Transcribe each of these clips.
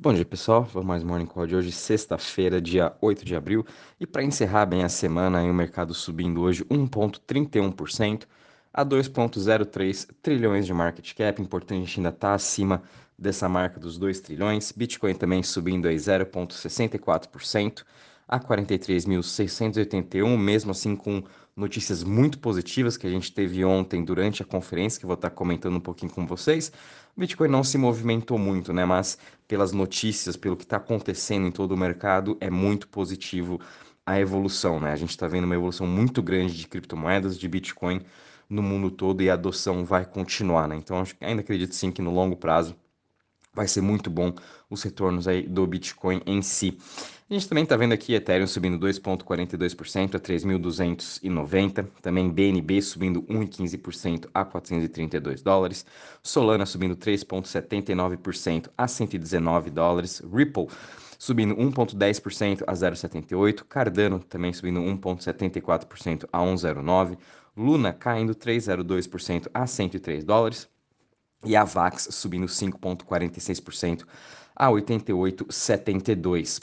Bom dia, pessoal. Vamos mais Morning Call de hoje, sexta-feira, dia 8 de abril. E para encerrar bem a semana, o mercado subindo hoje 1,31% a 2,03 trilhões de market cap. Importante, ainda está acima dessa marca dos 2 trilhões. Bitcoin também subindo aí 0,64% a 43.681, mesmo assim com notícias muito positivas que a gente teve ontem durante a conferência, que vou estar comentando um pouquinho com vocês. O Bitcoin não se movimentou muito, né? Mas pelas notícias, pelo que está acontecendo em todo o mercado, é muito positivo a evolução, né? A gente está vendo uma evolução muito grande de criptomoedas, de Bitcoin no mundo todo e a adoção vai continuar, né? Então, ainda acredito sim que no longo prazo vai ser muito bom os retornos aí do Bitcoin em si. A gente também está vendo aqui Ethereum subindo 2,42% a 3.290, também BNB subindo 1,15% a 432 dólares, Solana subindo 3,79% a 119 dólares, Ripple subindo 1,10% a 0,78, Cardano também subindo 1,74% a 1,09, Luna caindo 3,02% a 103 dólares, e a VAX subindo 5,46% a 88,72.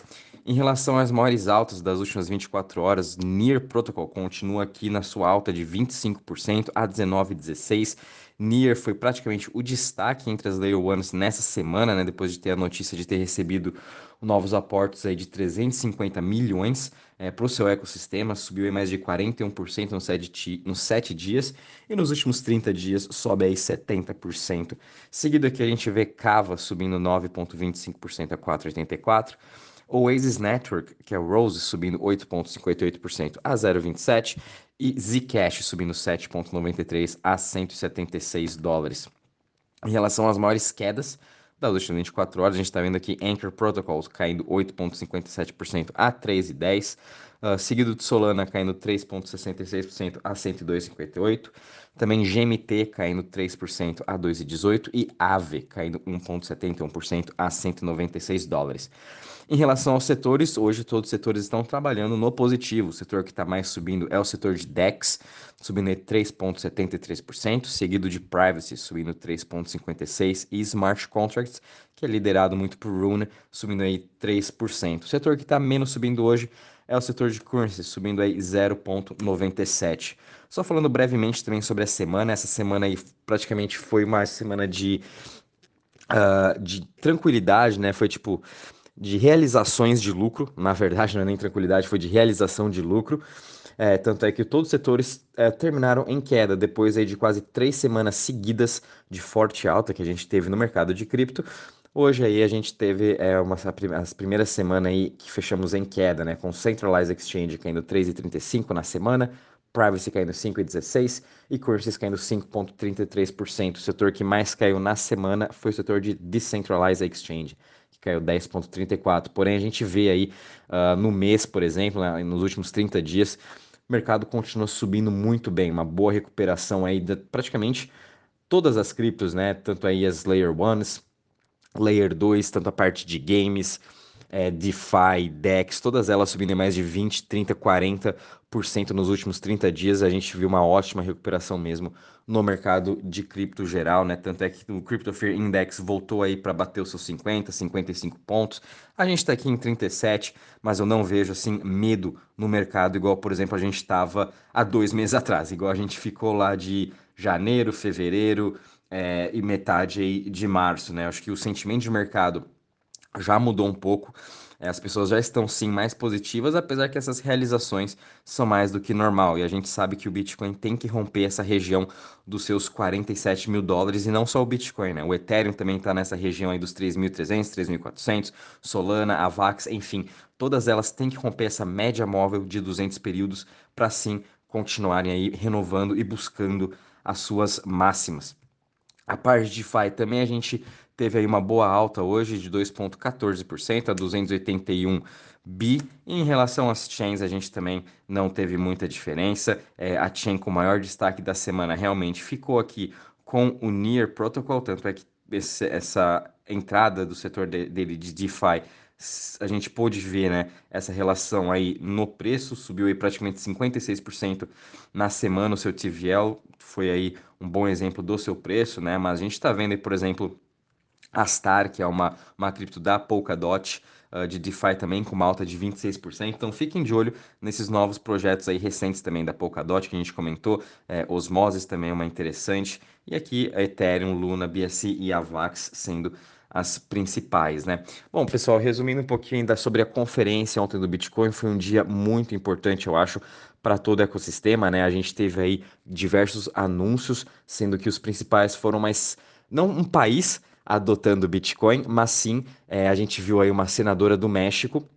Em relação às maiores altas das últimas 24 horas, Near Protocol continua aqui na sua alta de 25% a 19,16. Near foi praticamente o destaque entre as Layer Ones nessa semana, né, depois de ter a notícia de ter recebido novos aportes aí de 350 milhões é, para o seu ecossistema, subiu em mais de 41% nos 7, nos 7 dias e nos últimos 30 dias sobe aí 70%. Seguido aqui a gente vê Cava subindo 9,25% a 4,84%. Oasis Network, que é o Rose, subindo 8,58% a 0,27% e Zcash subindo 7,93% a 176 dólares. Em relação às maiores quedas das últimas 24 horas, a gente está vendo aqui Anchor Protocols caindo 8,57% a 3,10%. Uh, seguido de Solana caindo 3,66% a 102,58%. Também GMT caindo 3% a 2,18% e AVE caindo 1,71% a 196 dólares. Em relação aos setores, hoje todos os setores estão trabalhando no positivo. O setor que está mais subindo é o setor de DEX, subindo 3,73%, seguido de Privacy, subindo 3,56%, e Smart Contracts, que é liderado muito por Rune, subindo aí 3%. O setor que está menos subindo hoje é o setor de currency, subindo aí 0,97. Só falando brevemente também sobre a semana, essa semana aí praticamente foi uma semana de, uh, de tranquilidade, né? Foi tipo de realizações de lucro, na verdade não é nem tranquilidade, foi de realização de lucro. É, tanto é que todos os setores é, terminaram em queda depois aí de quase três semanas seguidas de forte alta que a gente teve no mercado de cripto. Hoje aí a gente teve é, uma, as primeiras semanas aí que fechamos em queda, né? Com Centralized Exchange caindo 3,35 na semana, Privacy caindo 5,16 e Currencies caindo 5,33%. O setor que mais caiu na semana foi o setor de Decentralized Exchange caiu 10,34. Porém, a gente vê aí uh, no mês, por exemplo, né, nos últimos 30 dias, o mercado continua subindo muito bem, uma boa recuperação aí de praticamente todas as criptos, né? Tanto aí as Layer 1s, Layer 2, tanto a parte de games, é, DeFi, DEX, todas elas subindo em mais de 20, 30, 40% nos últimos 30 dias. A gente viu uma ótima recuperação mesmo no mercado de cripto geral, né? Tanto é que o Crypto Fear Index voltou aí para bater os seus 50, 55 pontos. A gente está aqui em 37, mas eu não vejo assim medo no mercado igual, por exemplo, a gente estava há dois meses atrás, igual a gente ficou lá de janeiro, fevereiro é, e metade aí de março, né? Acho que o sentimento de mercado já mudou um pouco. É, as pessoas já estão sim mais positivas, apesar que essas realizações são mais do que normal. E a gente sabe que o Bitcoin tem que romper essa região dos seus 47 mil dólares, e não só o Bitcoin, né? O Ethereum também está nessa região aí dos 3.300, 3.400, Solana, Avax, enfim, todas elas têm que romper essa média móvel de 200 períodos para sim continuarem aí renovando e buscando as suas máximas. A parte de DeFi também a gente teve aí uma boa alta hoje de 2,14% a 281 bi. em relação às chains, a gente também não teve muita diferença. É, a chain com maior destaque da semana realmente ficou aqui com o Near Protocol, tanto é que esse, essa entrada do setor de, dele de DeFi a gente pôde ver né, essa relação aí no preço, subiu aí praticamente 56% na semana o seu TVL, foi aí um bom exemplo do seu preço, né? Mas a gente está vendo aí, por exemplo, Astar, que é uma, uma cripto da Polkadot, uh, de DeFi também, com uma alta de 26%. Então fiquem de olho nesses novos projetos aí recentes também da Polkadot, que a gente comentou. É, Osmosis também é uma interessante. E aqui a Ethereum, Luna, BSC e Avax sendo as principais, né? Bom, pessoal, resumindo um pouquinho ainda sobre a conferência ontem do Bitcoin, foi um dia muito importante, eu acho, para todo o ecossistema, né? A gente teve aí diversos anúncios, sendo que os principais foram mais não um país adotando o Bitcoin, mas sim é, a gente viu aí uma senadora do México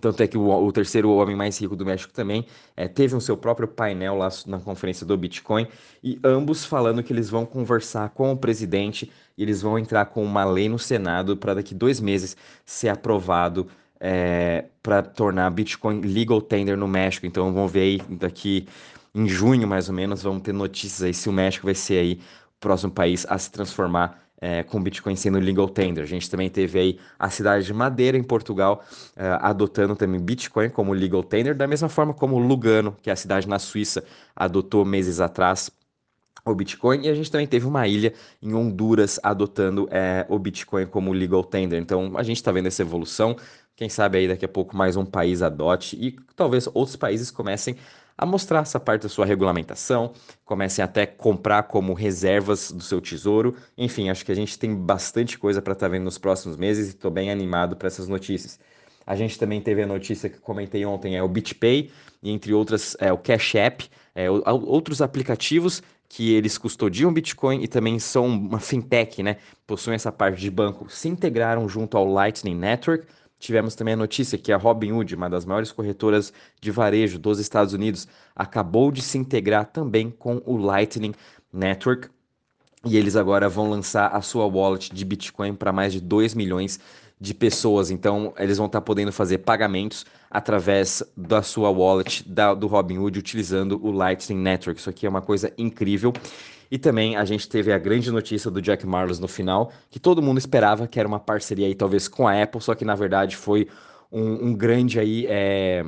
tanto é que o, o, terceiro homem mais rico do México também é, teve o um seu próprio painel lá na conferência do Bitcoin, e ambos falando que eles vão conversar com o presidente e eles vão entrar com uma lei no Senado para daqui dois meses ser aprovado é, para tornar Bitcoin legal tender no México. Então vamos ver aí daqui em junho, mais ou menos, vamos ter notícias aí se o México vai ser aí o próximo país a se transformar é, com Bitcoin sendo legal tender. A gente também teve aí a cidade de Madeira, em Portugal, é, adotando também Bitcoin como legal tender, da mesma forma como Lugano, que é a cidade na Suíça, adotou meses atrás o Bitcoin e a gente também teve uma ilha em Honduras adotando é, o Bitcoin como legal tender. Então a gente está vendo essa evolução. Quem sabe aí daqui a pouco mais um país adote e talvez outros países comecem a mostrar essa parte da sua regulamentação, comecem até comprar como reservas do seu tesouro. Enfim, acho que a gente tem bastante coisa para estar tá vendo nos próximos meses e estou bem animado para essas notícias. A gente também teve a notícia que comentei ontem, é o BitPay, e entre outras, é o Cash App, é, outros aplicativos que eles custodiam Bitcoin e também são uma fintech, né? Possuem essa parte de banco, se integraram junto ao Lightning Network, Tivemos também a notícia que a Robinhood, uma das maiores corretoras de varejo dos Estados Unidos, acabou de se integrar também com o Lightning Network. E eles agora vão lançar a sua wallet de Bitcoin para mais de 2 milhões de pessoas. Então, eles vão estar tá podendo fazer pagamentos através da sua wallet da, do Robinhood utilizando o Lightning Network. Isso aqui é uma coisa incrível. E também a gente teve a grande notícia do Jack Marlos no final, que todo mundo esperava que era uma parceria aí talvez com a Apple, só que na verdade foi um, um grande aí é,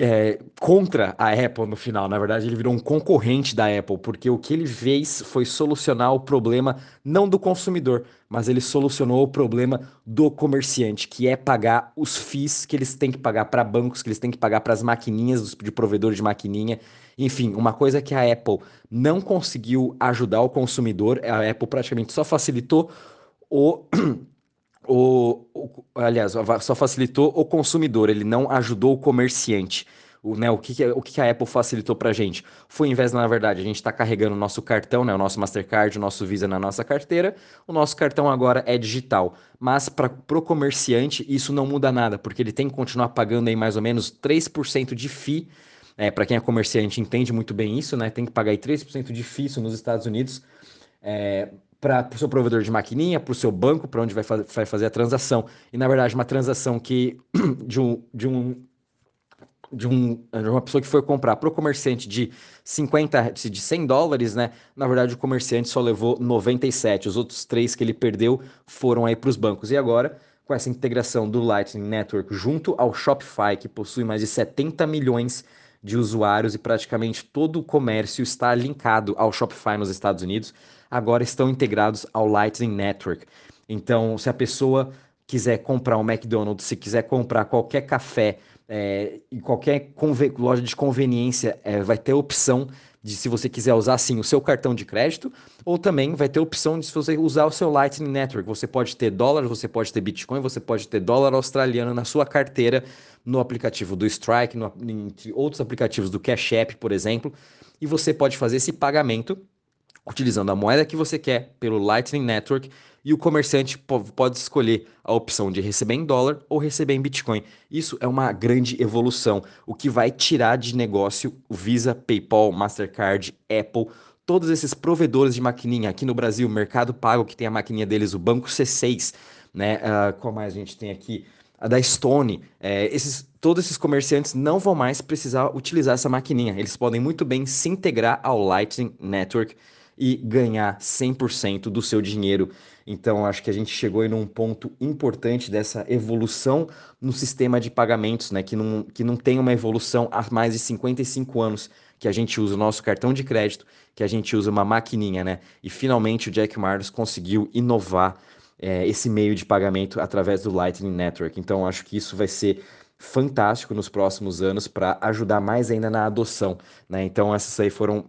é, contra a Apple no final. Na verdade, ele virou um concorrente da Apple, porque o que ele fez foi solucionar o problema não do consumidor, mas ele solucionou o problema do comerciante, que é pagar os FIIs que eles têm que pagar para bancos, que eles têm que pagar para as maquininhas de provedor de maquininha. Enfim, uma coisa que a Apple não conseguiu ajudar o consumidor, a Apple praticamente só facilitou o o, o, aliás, só facilitou o consumidor, ele não ajudou o comerciante. O, né, o, que, que, o que a Apple facilitou para a gente? Foi, em vez, na verdade, a gente está carregando o nosso cartão, né, o nosso Mastercard, o nosso Visa na nossa carteira, o nosso cartão agora é digital. Mas para o comerciante, isso não muda nada, porque ele tem que continuar pagando aí mais ou menos 3% de FII. É, para quem é comerciante entende muito bem isso, né? Tem que pagar aí 3% de FII nos Estados Unidos. É, para o seu provedor de maquininha, para o seu banco, para onde vai, vai, fazer a transação. E na verdade, uma transação que de um, de um de, um, de uma pessoa que foi comprar para o comerciante de 50, de 100 dólares, né? Na verdade, o comerciante só levou 97. Os outros três que ele perdeu foram aí para os bancos. E agora, com essa integração do Lightning Network junto ao Shopify, que possui mais de 70 milhões de usuários e praticamente todo o comércio está linkado ao Shopify nos Estados Unidos, agora estão integrados ao Lightning Network. Então, se a pessoa quiser comprar um McDonald's, se quiser comprar qualquer café é, em qualquer loja de conveniência, é, vai ter opção de se você quiser usar sim o seu cartão de crédito, ou também vai ter opção de se você usar o seu Lightning Network. Você pode ter dólar, você pode ter Bitcoin, você pode ter dólar australiano na sua carteira no aplicativo do Strike, no, entre outros aplicativos do Cash App, por exemplo, e você pode fazer esse pagamento utilizando a moeda que você quer pelo Lightning Network e o comerciante pode escolher a opção de receber em dólar ou receber em Bitcoin. Isso é uma grande evolução, o que vai tirar de negócio o Visa, PayPal, Mastercard, Apple, todos esses provedores de maquininha. Aqui no Brasil, Mercado Pago, que tem a maquininha deles, o Banco C6, né? Uh, qual mais a gente tem aqui? A da Stone. É, esses, todos esses comerciantes não vão mais precisar utilizar essa maquininha. Eles podem muito bem se integrar ao Lightning Network e ganhar 100% do seu dinheiro. Então, acho que a gente chegou em um ponto importante dessa evolução no sistema de pagamentos, né? Que não, que não tem uma evolução há mais de 55 anos, que a gente usa o nosso cartão de crédito, que a gente usa uma maquininha, né? E finalmente o Jack Marlos conseguiu inovar é, esse meio de pagamento através do Lightning Network. Então, acho que isso vai ser fantástico nos próximos anos para ajudar mais ainda na adoção. Né? Então, essas aí foram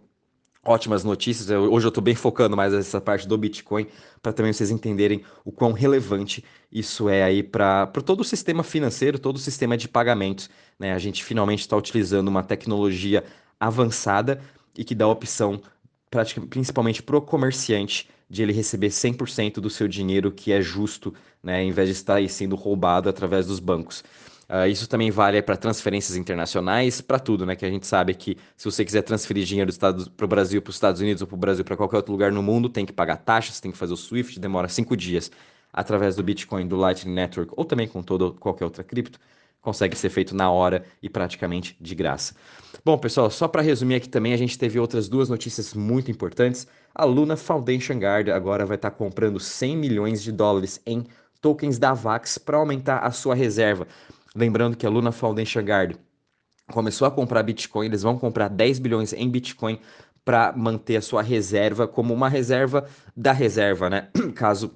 ótimas notícias. Eu, hoje eu estou bem focando mais nessa parte do Bitcoin para também vocês entenderem o quão relevante isso é aí para todo o sistema financeiro, todo o sistema de pagamentos. Né? A gente finalmente está utilizando uma tecnologia avançada e que dá opção principalmente para o comerciante de ele receber 100% do seu dinheiro que é justo, né, em vez de estar aí sendo roubado através dos bancos. Uh, isso também vale para transferências internacionais, para tudo, né? Que a gente sabe que se você quiser transferir dinheiro para o Brasil, para os Estados Unidos ou para o Brasil, para qualquer outro lugar no mundo, tem que pagar taxas, tem que fazer o SWIFT, demora cinco dias. Através do Bitcoin, do Lightning Network ou também com toda qualquer outra cripto, consegue ser feito na hora e praticamente de graça. Bom, pessoal, só para resumir aqui também, a gente teve outras duas notícias muito importantes. A Luna Foundation Guard agora vai estar tá comprando 100 milhões de dólares em tokens da VAX para aumentar a sua reserva. Lembrando que a Luna Guard começou a comprar Bitcoin, eles vão comprar 10 bilhões em Bitcoin para manter a sua reserva como uma reserva da reserva, né? Caso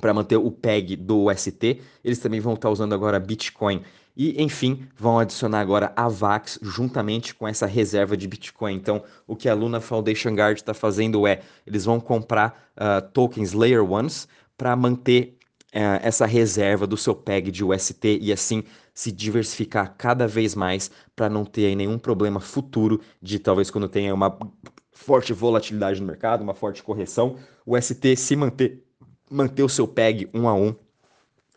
para manter o PEG do UST, eles também vão estar tá usando agora Bitcoin. E, enfim, vão adicionar agora a VAX juntamente com essa reserva de Bitcoin. Então, o que a Luna Foundation Guard está fazendo é, eles vão comprar uh, tokens Layer Ones para manter uh, essa reserva do seu PEG de UST e assim se diversificar cada vez mais para não ter nenhum problema futuro de talvez quando tenha uma forte volatilidade no mercado, uma forte correção, o ST se manter, manter o seu PEG um a um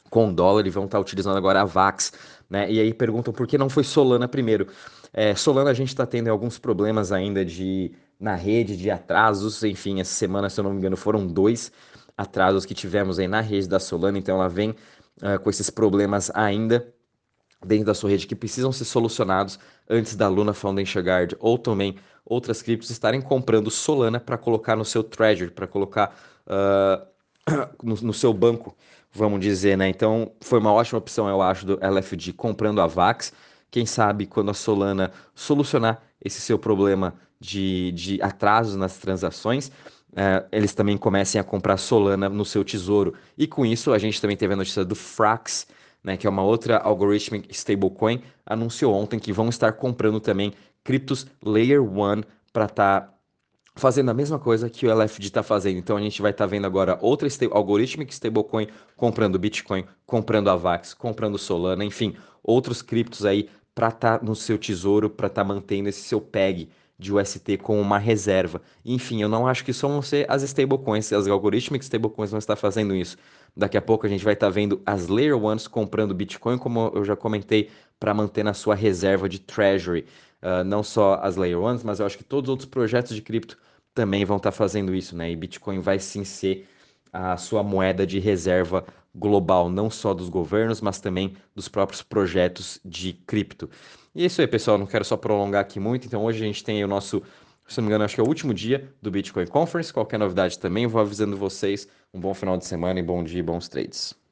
com o dólar e vão estar tá utilizando agora a VAX, né? E aí perguntam por que não foi Solana primeiro. É, Solana a gente está tendo alguns problemas ainda de na rede de atrasos, enfim, essa semana, se eu não me engano, foram dois atrasos que tivemos aí na rede da Solana, então ela vem uh, com esses problemas ainda dentro da sua rede que precisam ser solucionados antes da Luna Foundation Guard ou também outras criptos estarem comprando Solana para colocar no seu Treasury, para colocar uh, no, no, seu banco, vamos dizer, né? Então foi uma ótima opção, eu acho, do LFG comprando a VAX. Quem sabe quando a Solana solucionar esse seu problema de, de atrasos nas transações, uh, eles também comecem a comprar Solana no seu tesouro. E com isso a gente também teve a notícia do Frax, né, que é uma outra algorithmic stablecoin, anunciou ontem que vão estar comprando também criptos Layer 1 para estar tá fazendo a mesma coisa que o LFD está fazendo. Então a gente vai estar tá vendo agora outra sta algorithmic stablecoin comprando Bitcoin, comprando Avax, comprando Solana, enfim, outros criptos aí para estar tá no seu tesouro, para estar tá mantendo esse seu PEG de UST com uma reserva. Enfim, eu não acho que só vão ser as stablecoins, as algorithmic stablecoins vão estar fazendo isso. Daqui a pouco a gente vai estar vendo as Layer Ones comprando Bitcoin, como eu já comentei, para manter na sua reserva de Treasury. Uh, não só as Layer Ones, mas eu acho que todos os outros projetos de cripto também vão estar fazendo isso, né? E Bitcoin vai sim ser a sua moeda de reserva global, não só dos governos, mas também dos próprios projetos de cripto. E é isso aí, pessoal. Não quero só prolongar aqui muito. Então, hoje a gente tem o nosso, se não me engano, acho que é o último dia do Bitcoin Conference. Qualquer novidade também, vou avisando vocês. Um bom final de semana e bom dia e bons trades.